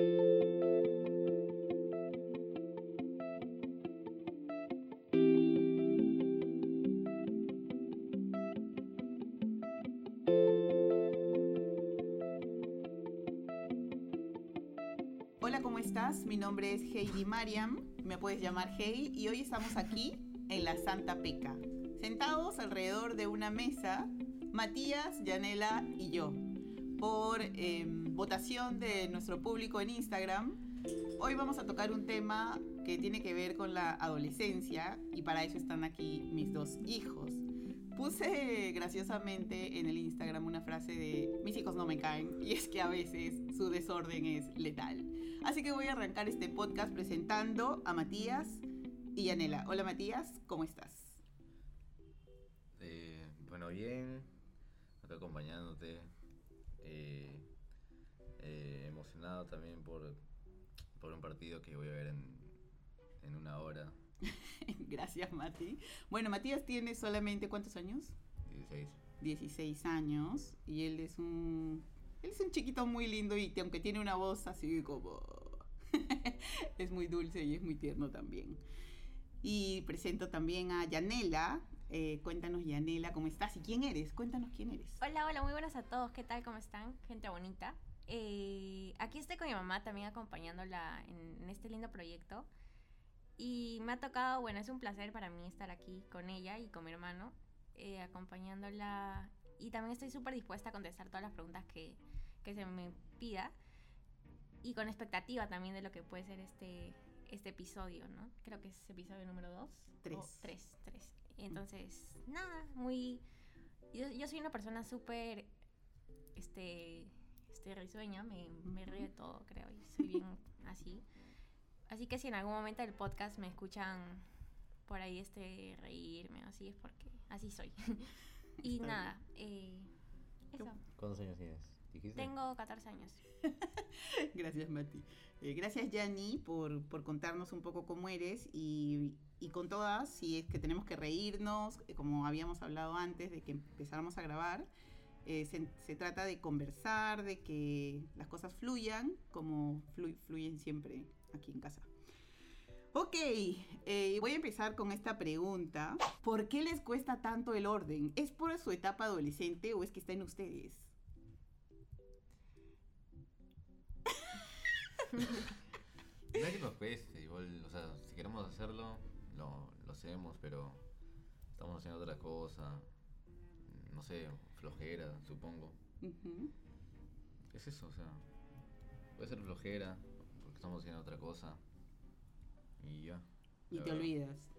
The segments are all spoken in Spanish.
Hola, ¿cómo estás? Mi nombre es Heidi Mariam, me puedes llamar Hey, y hoy estamos aquí en la Santa Peca, sentados alrededor de una mesa, Matías, Yanela y yo. Por em, votación de nuestro público en Instagram, hoy vamos a tocar un tema que tiene que ver con la adolescencia y para eso están aquí mis dos hijos. Puse graciosamente en el Instagram una frase de mis hijos no me caen y es que a veces su desorden es letal. Así que voy a arrancar este podcast presentando a Matías y Yanela. Hola Matías, ¿cómo estás? Eh, bueno, bien, acá acompañándote, eh, eh, emocionado también por, por un partido que voy a ver en, en una hora, Gracias Mati. Bueno, Matías tiene solamente ¿cuántos años? 16. 16 años y él es un él es un chiquito muy lindo y que aunque tiene una voz así como es muy dulce y es muy tierno también. Y presento también a Yanela. Eh, cuéntanos Yanela, ¿cómo estás? ¿Y quién eres? Cuéntanos quién eres. Hola, hola, muy buenas a todos. ¿Qué tal? ¿Cómo están? Gente bonita. Eh, aquí estoy con mi mamá también acompañándola en, en este lindo proyecto. Y me ha tocado, bueno, es un placer para mí estar aquí con ella y con mi hermano, eh, acompañándola. Y también estoy súper dispuesta a contestar todas las preguntas que, que se me pida. Y con expectativa también de lo que puede ser este, este episodio, ¿no? Creo que es episodio número 2. Tres. Tres, tres. Entonces, nada, muy... Yo, yo soy una persona súper, este, este risueña, me, me río de todo, creo, y soy bien así. Así que si en algún momento del podcast me escuchan por ahí este reírme, así es porque así soy. y Está nada, eh, eso. ¿Cuántos años tienes? ¿Dijiste? Tengo 14 años. Gracias, Mati. Eh, gracias, Yanni, por, por contarnos un poco cómo eres y, y con todas, si es que tenemos que reírnos, eh, como habíamos hablado antes de que empezáramos a grabar, eh, se, trata de conversar, de que las cosas fluyan como flu- fluyen siempre aquí en casa. Ok, eh, voy a empezar con esta pregunta. ¿Por qué les cuesta tanto el orden? ¿Es por su etapa adolescente o es que está en ustedes? No es que nos cueste, igual, o sea, si queremos hacerlo, lo, lo hacemos, pero estamos haciendo otra cosa, no sé, flojera, supongo. Es eso, o sea, puede ser flojera, porque estamos haciendo otra cosa, y ya. Y te verdad. olvidas.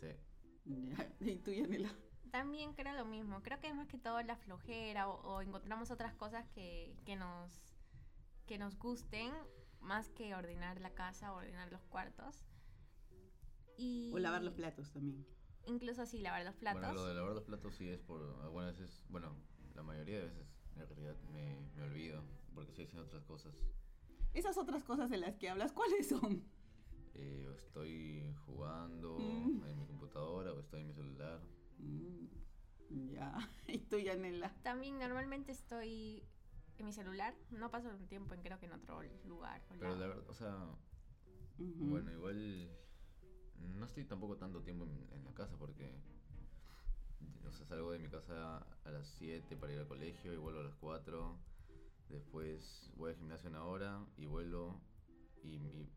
Sí. ¿Y tú, Yanela? También creo lo mismo. Creo que es más que todo la flojera o, o encontramos otras cosas que, que nos que nos gusten más que ordenar la casa o ordenar los cuartos. Y O lavar los platos también. Incluso así, lavar los platos. Bueno, lo de lavar los platos sí es por algunas veces, bueno, la mayoría de veces en realidad me, me olvido, porque estoy haciendo otras cosas. Esas otras cosas de las que hablas, ¿cuáles son? Eh, o estoy jugando Mm. en mi computadora o estoy en mi celular. Mm, ya. ¿Y tú, Yanela? También normalmente estoy en mi celular. No paso un tiempo en creo que en otro lugar. o Pero lado. la verdad, o sea, Ujú. bueno, igual no estoy tampoco tanto tiempo en, en la casa porque o sea, salgo de mi casa a las 7 para ir al colegio y vuelvo a las 4. Después voy al gimnasio una hora y vuelvo y,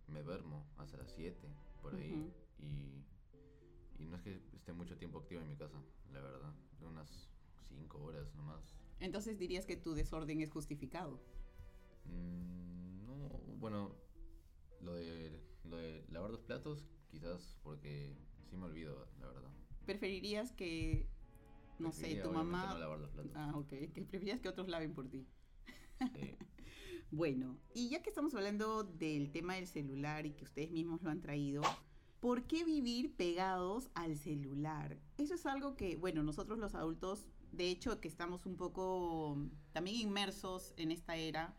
y me duermo hasta las 7 por ahí. Y, y no es que esté mucho tiempo activo en mi casa, la verdad. Unas 5 horas nomás. Entonces dirías que tu desorden es justificado. Mm, no, bueno, lo de, lo de lavar los platos, quizás porque sí me olvido, la verdad. ¿Preferirías que, no sé, tu mamá... no lavar los platos. Ah, ok. Que preferirías que otros laven por ti. Sí. Bueno, y ya que estamos hablando del tema del celular y que ustedes mismos lo han traído, ¿por qué vivir pegados al celular? Eso es algo que, bueno, nosotros los adultos, de hecho, que estamos un poco también inmersos en esta era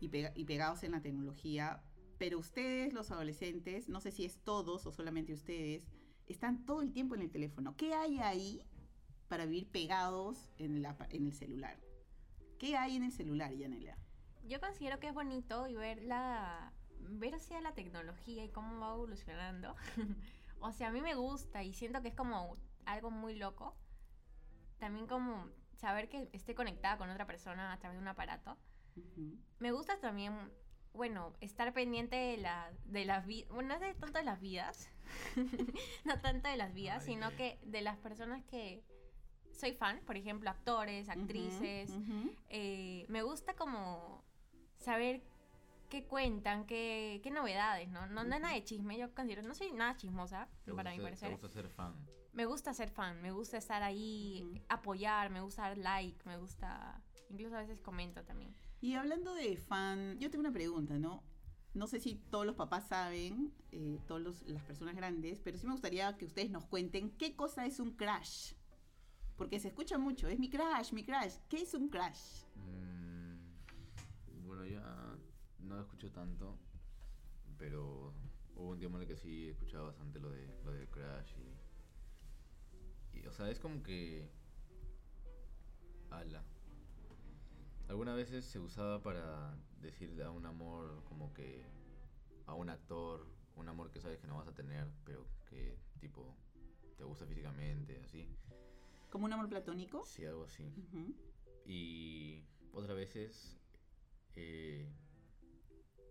y, pega- y pegados en la tecnología, pero ustedes, los adolescentes, no sé si es todos o solamente ustedes, están todo el tiempo en el teléfono. ¿Qué hay ahí para vivir pegados en, la, en el celular? ¿Qué hay en el celular, Yanela? yo considero que es bonito y ver la ver hacia la tecnología y cómo va evolucionando. o sea, a mí me gusta y siento que es como algo muy loco. También como saber que esté conectada con otra persona a través de un aparato. Ujú. Me gusta también, bueno, estar pendiente de, la, de las vidas, bueno, no de tanto de las vidas, no tanto de las vidas, Ay. sino que de las personas que soy fan, por ejemplo, actores, actrices. Eh, me gusta como saber qué cuentan, qué, qué novedades, ¿no? No, no es nada de chisme, yo considero, no soy nada chismosa, ¿Te para gusta mi parecer. ¿Te gusta ser fan? Me gusta ser fan, me gusta estar ahí, apoyar, me gusta dar like, me gusta, incluso a veces comento también. Y hablando de fan, yo tengo una pregunta, ¿no? No sé si todos los papás saben, eh, todas las personas grandes, pero sí me gustaría que ustedes nos cuenten qué cosa es un crash. Porque se escucha mucho, es mi crash, mi crash. ¿Qué es un crash? Mm, bueno, ya no escucho tanto, pero hubo un tiempo en el que sí escuchaba bastante lo de, lo de Crash y, y, o sea, es como que... Ala. Algunas veces se usaba para decirle a un amor como que... A un actor, un amor que sabes que no vas a tener, pero que tipo te gusta físicamente, así. ¿Como un amor platónico? Sí, algo así. Y otras veces eh,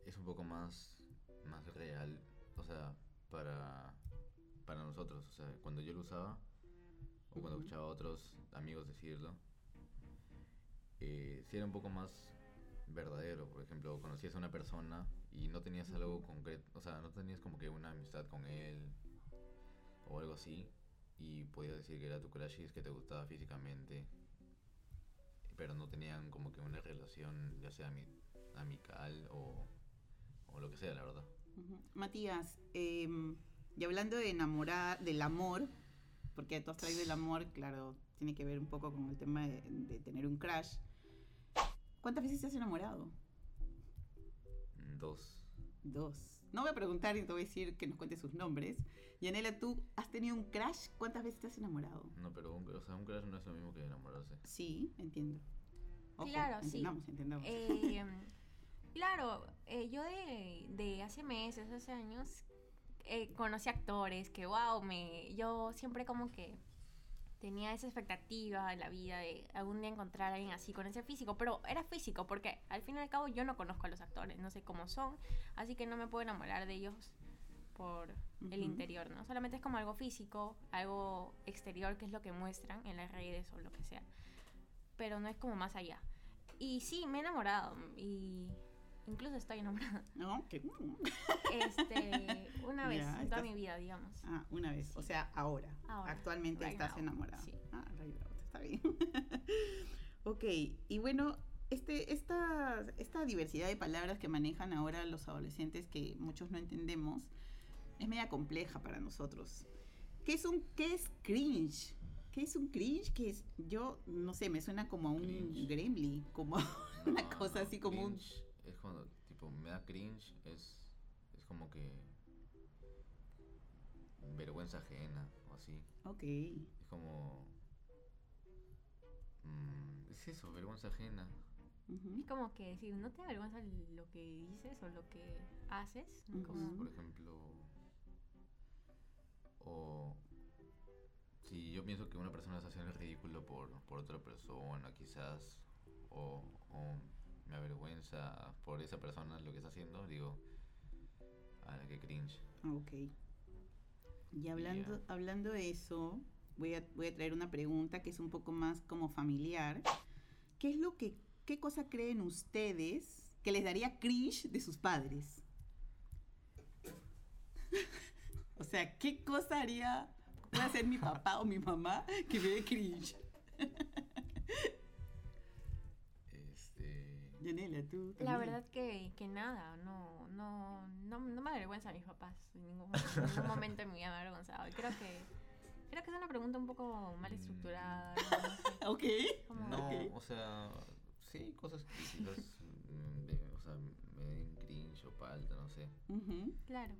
es un poco más, más real, o sea, para, para nosotros. O sea, cuando yo lo usaba, o cuando escuchaba a otros amigos decirlo, eh, sí era un poco más verdadero. Por ejemplo, conocías a una persona y no tenías algo concreto, o sea, no tenías como que una amistad con él o algo así. Y podías decir que era tu crush y es que te gustaba físicamente pero no tenían como que una relación ya sea ami- amical o, o lo que sea, la verdad. Matías, em, y hablando de enamorar, del amor, porque tú has traído el amor, claro, tiene que ver un poco con el tema de, de tener un crash. ¿Cuántas veces te has enamorado? Dos. Dos. No voy a preguntar y te voy a decir que nos cuentes sus nombres. Yanela, ¿tú has tenido un crash? ¿Cuántas veces te has enamorado? No, pero un, o sea, un crush no es lo mismo que enamorarse. Sí, entiendo. Claro, sí. entendamos, entendamos. Eh, claro, eh, yo de, de hace meses, hace años, eh, conocí actores que, wow, me, yo siempre como que tenía esa expectativa en la vida de algún día encontrar a alguien así con ese físico, pero era físico porque al fin y al cabo yo no conozco a los actores, no sé cómo son, así que no me puedo enamorar de ellos por el interior, ¿no? Solamente es como algo físico, algo exterior que es lo que muestran en las redes o lo que sea, pero no es como más allá. Y sí, me he enamorado y incluso estoy enamorada. ¿No? ¿Qué? Este, una vez en toda estás- mi vida, digamos. Ah, una vez. O sea, ahora. Ahora, Actualmente right estás now, enamorada. sí. Ah, right now, está bien. ok, y bueno, este, esta, esta diversidad de palabras que manejan ahora los adolescentes que muchos no entendemos es media compleja para nosotros. ¿Qué es un qué es cringe? ¿Qué es un cringe? Que es, yo no sé, me suena como a un Cringe. gremlin, como una cosa así como un cringe cuando, tipo, me da cringe, es, es como que vergüenza ajena o así. Ok. Es como... mm, es eso, vergüenza ajena. Es como que si no te avergüenza lo que dices o lo que haces, como- Por ejemplo, o si yo pienso que una persona está haciendo el ridículo por, por otra persona, quizás, o, o me avergüenza por esa persona lo que está haciendo, digo, a la que cringe. Ok. Y hablando, hablando de eso, voy a, voy a traer una pregunta que es un poco más como familiar. ¿Qué es lo que, qué cosa creen ustedes que les daría cringe de sus padres? o sea, ¿qué cosa haría, puede hacer mi papá o mi mamá que me dé cringe? Este, Yanela, tú. La verdad que, que nada, no, no, no, no me avergüenza a mis papás. En ningún, en ningún momento me ha avergonzado. Y creo que, creo que es una pregunta un poco mal estructurada. no sé, Ok. no, o sea, sí, cosas que quizás, mm, de- o sea, me den cringe o palta, no sé. Claro.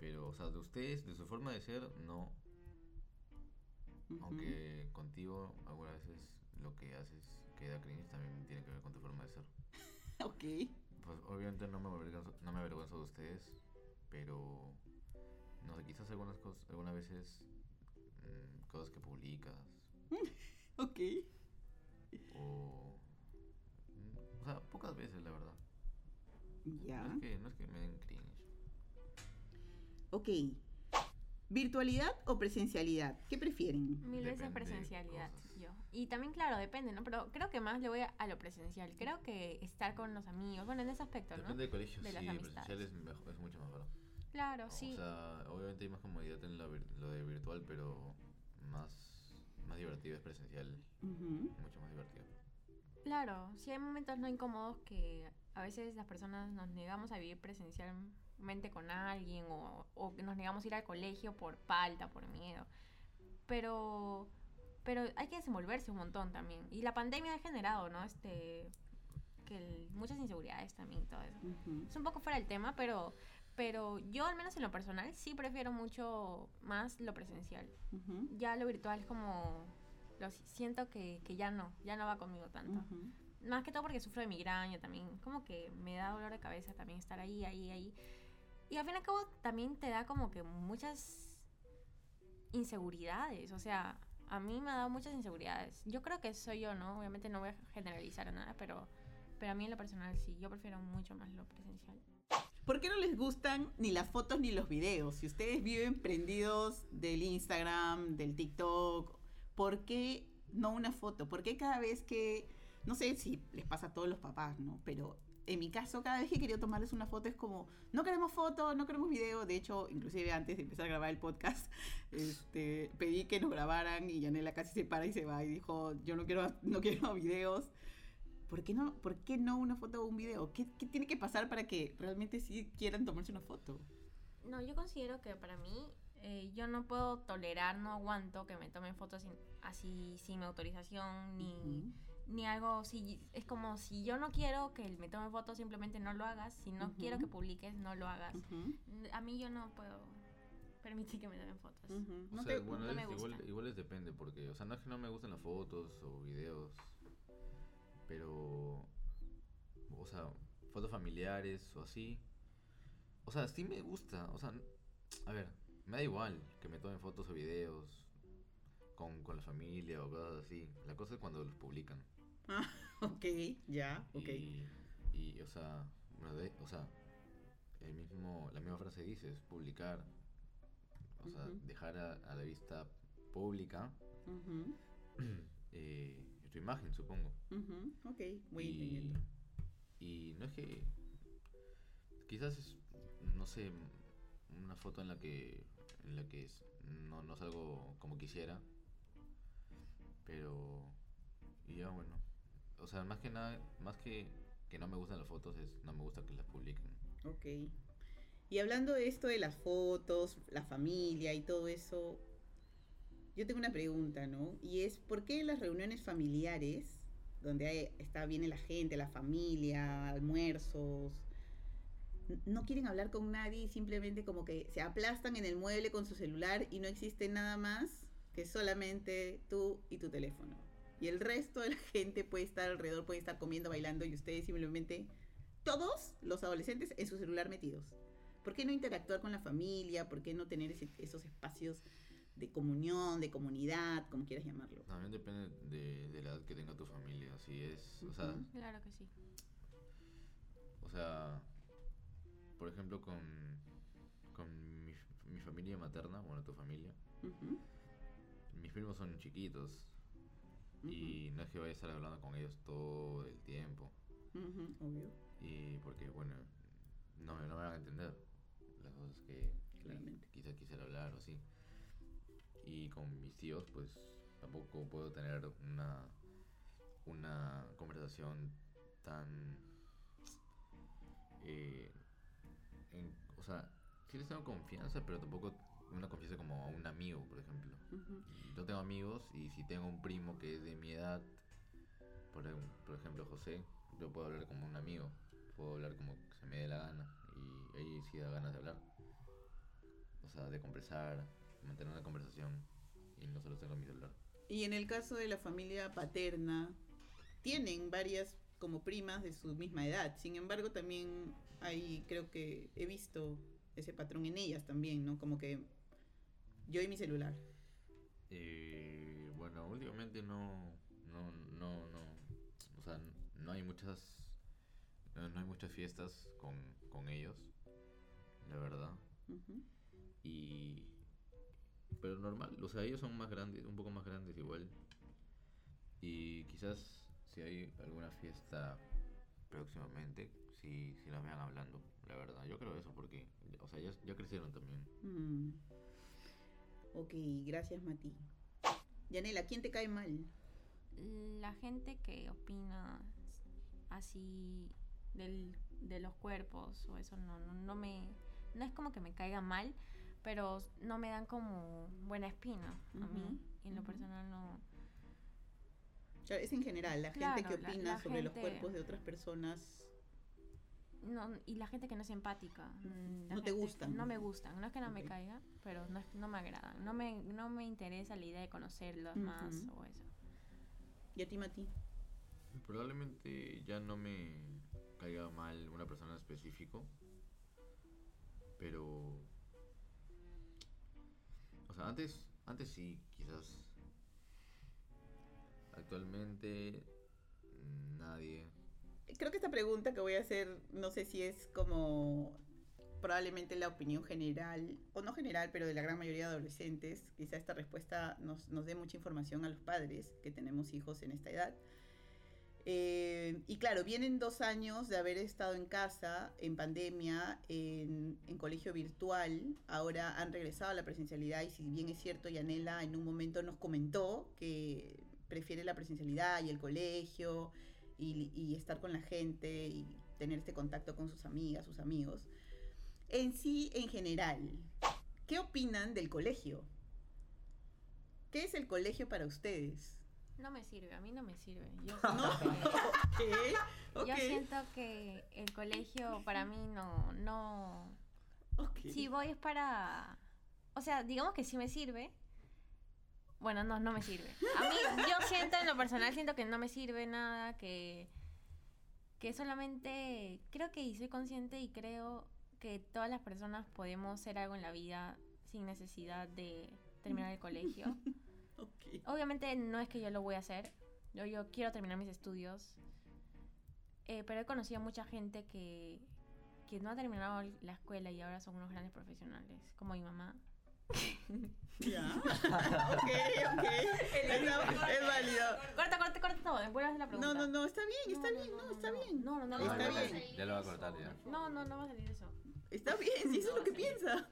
Pero, o sea, de ustedes, de su forma de ser, no. Aunque contigo, algunas veces lo que haces que da cringe también tiene que ver con tu forma de ser. ok. Pues obviamente no me avergüenzo, no me avergüenzo de ustedes, pero no sé, quizás algunas cosas, algunas veces mm, cosas que publicas Ok. o mm, o sea, pocas veces la verdad. Ya. No es que no es que me den cringe. Ok. ¿Virtualidad o presencialidad? ¿Qué prefieren? Mil veces presencialidad, cosas. Y también, claro, depende, ¿no? Pero creo que más le voy a, a lo presencial. Creo que estar con los amigos, bueno, en ese aspecto, ¿no? Depende del colegio, De las sí, amistades. presencial es, mejor- es mucho mejor. Claro, sí. O sea, obviamente hay más comodidad en la vir- lo de virtual, pero más, más divertido es presencial. Mucho más divertido. Claro, sí hay momentos no incómodos que a veces las personas nos negamos a vivir presencialmente con alguien o, o que nos negamos a ir al colegio por falta, por miedo. Pero, pero hay que desenvolverse un montón también. Y la pandemia ha generado, ¿no? Este, que el- muchas inseguridades también y todo eso. Ujú. Es un poco fuera del tema, pero, pero yo al menos en lo personal sí prefiero mucho más lo presencial. Ujú. Ya lo virtual es como... Lo si- siento que, que ya no, ya no va conmigo tanto. Ujú. Más que todo porque sufro de migraña también. Como que me da dolor de cabeza también estar ahí, ahí, ahí. Y al fin y al cabo también te da como que muchas inseguridades. O sea, a mí me ha dado muchas inseguridades. Yo creo que soy yo, ¿no? Obviamente no voy a generalizar nada, pero, pero a mí en lo personal sí. Yo prefiero mucho más lo presencial. ¿Por qué no les gustan ni las fotos ni los videos? Si ustedes viven prendidos del Instagram, del TikTok, ¿por qué no una foto? ¿Por qué cada vez que, no sé si les pasa a todos los papás, ¿no? Pero en mi caso, cada vez que quería tomarles una foto es como, no queremos foto, no queremos video. De hecho, inclusive antes de empezar a grabar el podcast, este, pedí que nos grabaran y Yanela casi se para y se va y dijo, yo no quiero, no quiero videos. ¿Por qué, no, ¿Por qué no una foto o un video? ¿Qué, ¿Qué tiene que pasar para que realmente sí quieran tomarse una foto? No, yo considero que para mí eh, yo no puedo tolerar, no aguanto que me tomen fotos sin- así sin mi autorización ni. Ni algo. Si, es como si yo no quiero que me tomen fotos, simplemente no lo hagas. Si no quiero que publiques, no lo hagas. A mí yo no puedo permitir que me tomen fotos. ujú. O No sea, te- bueno, no es- me igual, gusta. igual es depende, porque, o sea, no es que no me gusten las fotos o videos, pero, o sea, fotos familiares o así. O sea, sí me gusta, o sea, a ver, me da igual que me tomen fotos o videos con, con la familia o cosas así. La cosa es cuando los publican. Ok, ya, ok. Y, y, o sea, bueno, de- o sea, el mismo, la misma frase dice, es publicar. O sea, dejar a, a la vista pública eh, tu imagen, supongo. ujú, Ok, muy y, entendiendo. y no es que. Quizás es, no sé, una foto en la que. En la que es- no, no salgo como quisiera. Pero. Y ya, bueno. O sea, más que nada, más que que no me gustan las fotos, es no me gusta que las publiquen. Ok. Y hablando de esto de las fotos, la familia y todo eso, yo tengo una pregunta, ¿no? Y es, ¿por qué las reuniones familiares, donde hay- está viene la gente, la familia, almuerzos, no quieren hablar con nadie simplemente como que se aplastan en el mueble con su celular y no existe nada más que solamente tú y tu teléfono? Y el resto de la gente puede estar alrededor, puede estar comiendo, bailando y ustedes simplemente todos los adolescentes en su celular metidos. ¿Por qué no interactuar con la familia? ¿Por qué no tener ese- esos espacios de comunión, de comunidad, como quieras llamarlo? También depende de, de la edad que tenga tu familia. Si es, o sea. Claro que sí. o sea, por ejemplo, con, con mi, mi familia materna, bueno, tu familia, mis primos son chiquitos y no es que vaya a estar hablando con ellos todo el tiempo. obvio, Y porque, bueno, no, me- no me van a entender las cosas que Claramente. quizás quisiera hablar o así. Y con mis tíos, pues tampoco puedo tener una, una conversación tan... eh, en- o sea, sí les tengo confianza, pero tampoco una confianza como a un amigo, por ejemplo. ujú, Yo tengo amigos y si tengo un primo que es de mi edad, por, por ejemplo José, yo puedo hablar como un amigo, puedo hablar como se me dé la gana y ahí sí da ganas de hablar. O sea, de conversar, mantener una conversación y no solo tengo mi celular. Y en el caso de la familia paterna, tienen varias como primas de su misma edad. Sin embargo, también hay, creo que he visto ese patrón en ellas también, ¿no? Como que yo y mi celular. Eh, bueno, últimamente no, no, no, no, o sea, no hay muchas, no, no hay muchas fiestas con, con ellos, la verdad. Y, pero normal, o sea, ellos son más grandes, un poco más grandes igual. Y quizás si hay alguna fiesta próximamente, sí, sí las vean hablando, la verdad. Yo creo eso porque, o sea, ya, ya crecieron también. Mm. Ok, gracias Mati. Yanela, ¿quién te cae mal? La gente que opina así del, de los cuerpos o eso no, no, no me... No es como que me caiga mal, pero no me dan como buena espina a mí. Y en lo personal no... Es en general, la gente que la- opina la sobre los cuerpos de otras personas. No y la gente que no es empática. No te gustan. No me gustan. No es que no me caiga, pero no, es- no me agradan. No me, no me interesa la idea de conocerlos más o eso. ¿Y a ti, Mati? Probablemente ya no me caiga mal una persona en específico, pero... O sea, antes, antes sí, quizás. Actualmente mm, nadie. Creo que esta pregunta que voy a hacer, no sé si es como probablemente la opinión general, o no general, pero de la gran mayoría de adolescentes. Quizá esta respuesta nos, nos dé mucha información a los padres que tenemos hijos en esta edad. Eh, y claro, vienen dos años de haber estado en casa, en pandemia, en, en colegio virtual. Ahora han regresado a la presencialidad y si bien es cierto, Yanela en un momento nos comentó que prefiere la presencialidad y el colegio y, y estar con la gente y tener este contacto con sus amigas, sus amigos. En sí, en general, ¿qué opinan del colegio? ¿Qué es el colegio para ustedes? No me sirve, a mí no me sirve. Yo ¿No? siento que, Ok, ok. yo siento que el colegio para mí no, no, si voy es para, o sea, digamos que sí me sirve. Bueno, no, no me sirve. A mí, yo siento en lo personal, siento que no me sirve nada, que, que solamente, creo que y soy consciente y creo que todas las personas podemos ser algo en la vida sin necesidad de terminar el colegio. Obviamente no es que yo lo voy a hacer. Yo, yo quiero terminar mis estudios. Eh, pero he conocido mucha gente que, que no ha terminado la escuela y ahora son unos grandes profesionales, como mi mamá. Ya. ok, ok. Es, es válido. Corta, corta, corta todo. Vuelve a hacer la pregunta. No, no, no, está bien, está bien, no, está bien. No, no, no. Está no, no, bien. Ya lo va a cortar ya. No, no, no va a salir eso. Está bien, si eso es lo que piensa.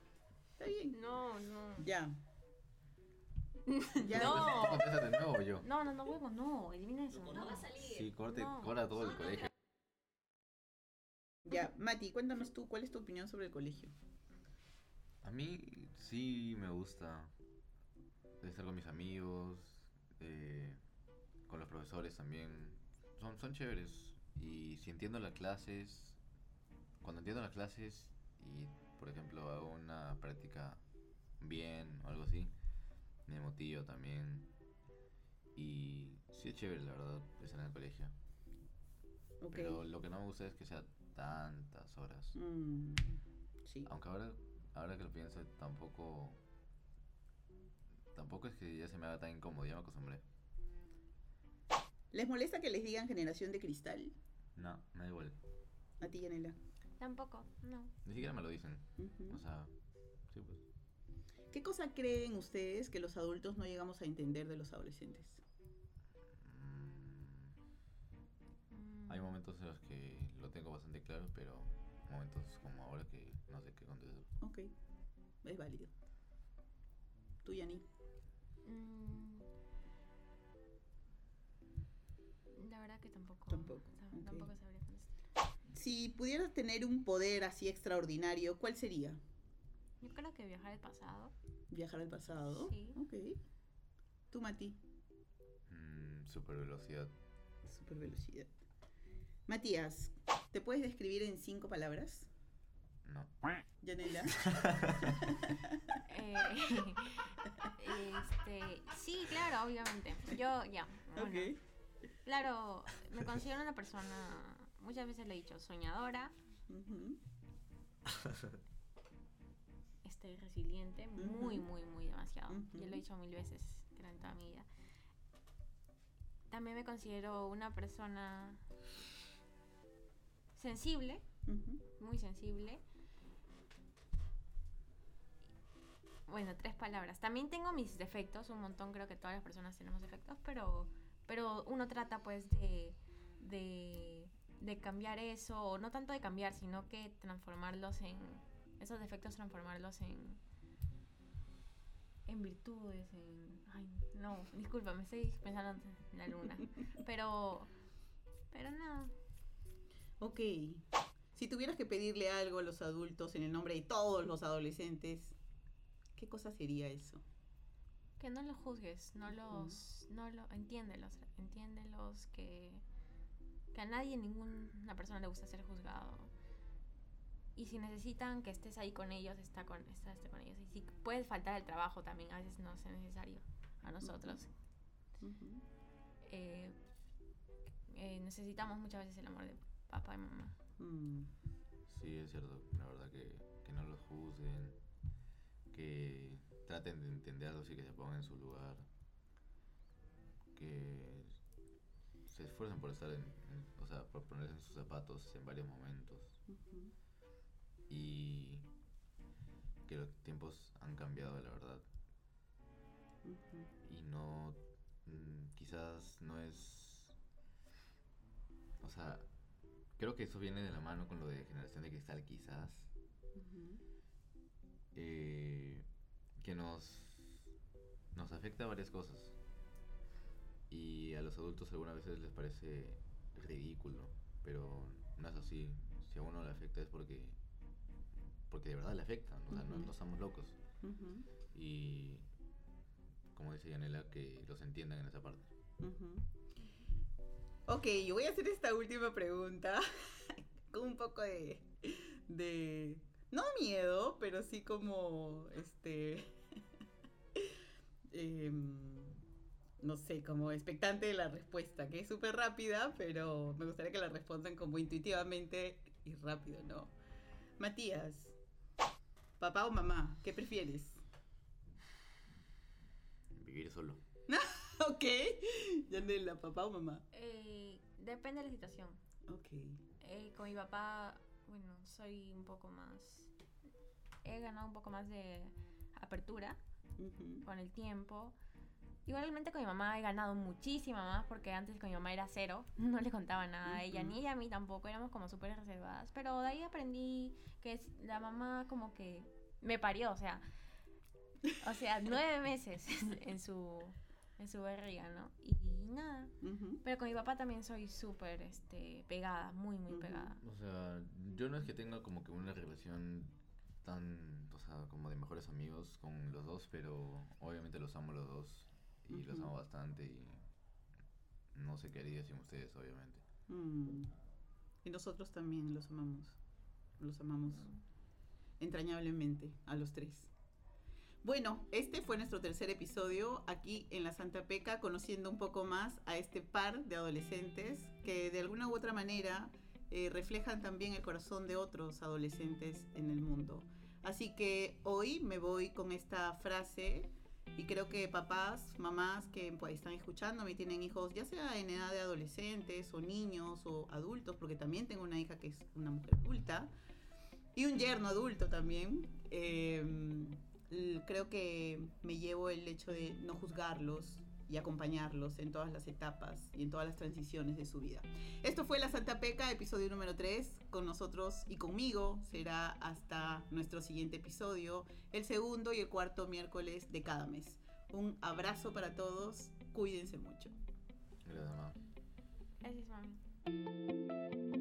Está bien. No, no. Ya. Ya. No. ¿Tú contestas de nuevo yo? No, no, no, huevo, no. Elimina eso. No va a salir. Sí, corte, No. corta todo el colegio. Ya, Mati, cuéntanos tú, ¿cuál es tu opinión sobre el colegio? A mí sí me gusta estar con mis amigos, eh, con los profesores también. Son, son chéveres. Y si entiendo las clases, cuando entiendo las clases y, por ejemplo, hago una práctica bien o algo así, me motivo también. Y sí es chévere, la verdad, estar en el colegio. Pero lo que no me gusta es que sea tantas horas. Mm, sí. Aunque ahora, ahora que lo pienso, tampoco. Tampoco es que ya se me haga tan incómodo, ya me acostumbré. ¿Les molesta que les digan generación de cristal? No, me da igual. A ti, Yanela. Tampoco, no. Ni siquiera me lo dicen. O sea, sí, pues. ¿Qué cosa creen ustedes que los adultos no llegamos a entender de los adolescentes? Mm, hay momentos en los que lo tengo bastante claro, pero momentos como ahora que no sé qué contestar. Ok, es válido. ¿Tú, Yani? mm, La verdad que tampoco. Tampoco. Tampoco sabría contestar. Si pudieras tener un poder así extraordinario, ¿cuál sería? Yo creo que viajar al pasado. Viajar al pasado. Sí. Ok. ¿Tú, Mati? Mm, super velocidad. Super velocidad. Matías, ¿te puedes describir en cinco palabras? No. Yanela. Eh, este, sí, claro, obviamente. Yo, ya. bueno. ok. Claro, me considero una persona, muchas veces le he dicho, soñadora, este, resiliente, muy, muy, muy demasiado. Yo lo he dicho mil veces en toda mi vida. También me considero una persona sensible, muy sensible. Bueno, tres palabras. También tengo mis defectos, un montón, creo que todas las personas tenemos defectos, pero, pero uno trata pues de, de, de cambiar eso, o no tanto de cambiar, sino que transformarlos en, esos defectos transformarlos en, en virtudes, en... Ay, no, disculpa, me estoy pensando en la luna. Pero, pero no, Ok. Si tuvieras que pedirle algo a los adultos en el nombre de todos los adolescentes, ¿qué cosa sería eso? Que no los juzgues, no los, no lo, entiéndelos, entiéndelos que, que a nadie, ninguna persona le gusta ser juzgado. Y si necesitan que estés ahí con ellos, está con, está, esté con ellos. Y si puedes faltar al trabajo también, a veces no es necesario a nosotros. Eh, eh, necesitamos muchas veces el amor de papá y mamá. Mm, Sí, es cierto. La verdad que, que no los juzguen, que traten de entenderlos y que se pongan en su lugar, que se esfuercen por estar en, en- o sea, por ponerse en sus zapatos en varios momentos y que los tiempos han cambiado, la verdad. Y no mm, quizás no es o sea creo que eso viene de la mano con lo de generación de cristal quizás. Eh, que nos nos afecta a varias cosas. Y a los adultos algunas veces les parece ridículo pero no es así. Si a uno le afecta es porque porque de verdad le afecta o sea no, no estamos locos. Y como dice Yanela que los entiendan en esa parte. Ok, yo voy a hacer esta última pregunta con un poco de, de, no miedo, pero sí como, este, em, no sé, como expectante de la respuesta, que es súper rápida, pero me gustaría que la respondan como intuitivamente y rápido, ¿no? Matías, papá o mamá, ¿qué prefieres? vivir solo Ok, Yanela, papá o mamá. Eh, depende de la situación. Ok. Eh, con mi papá, bueno, soy un poco más... He ganado un poco más de apertura con el tiempo. Igualmente con mi mamá he ganado muchísima más porque antes con mi mamá era cero, no le contaba nada a ella, ni ella a mí tampoco, éramos como súper reservadas. Pero de ahí aprendí que la mamá como que me parió, o sea, o sea, nueve meses en su, en su barriga, ¿no? Y nada. Pero con mi papá también soy súper este, pegada, muy, muy pegada. O sea, yo no es que tenga como que una relación tan, o sea, como de mejores amigos con los dos, pero obviamente los amo los dos y los amo bastante y no sé qué haría sin ustedes, obviamente. Mm. Y nosotros también los amamos. Los amamos entrañablemente a los tres. Bueno, este fue nuestro tercer episodio aquí en la Santa Peca, conociendo un poco más a este par de adolescentes que de alguna u otra manera eh, reflejan también el corazón de otros adolescentes en el mundo. Así que hoy me voy con esta frase y creo que papás, mamás que pues, están escuchando y tienen hijos, ya sea en edad de adolescentes o niños o adultos, porque también tengo una hija que es una mujer adulta y un yerno adulto también. l- creo que me llevo el hecho de no juzgarlos y acompañarlos en todas las etapas y en todas las transiciones de su vida. Esto fue La Santa Peca, episodio número 3. Con nosotros y conmigo será hasta nuestro siguiente episodio, el segundo y el cuarto miércoles de cada mes. Un abrazo para todos, cuídense mucho. Gracias, mamá. Gracias, mami.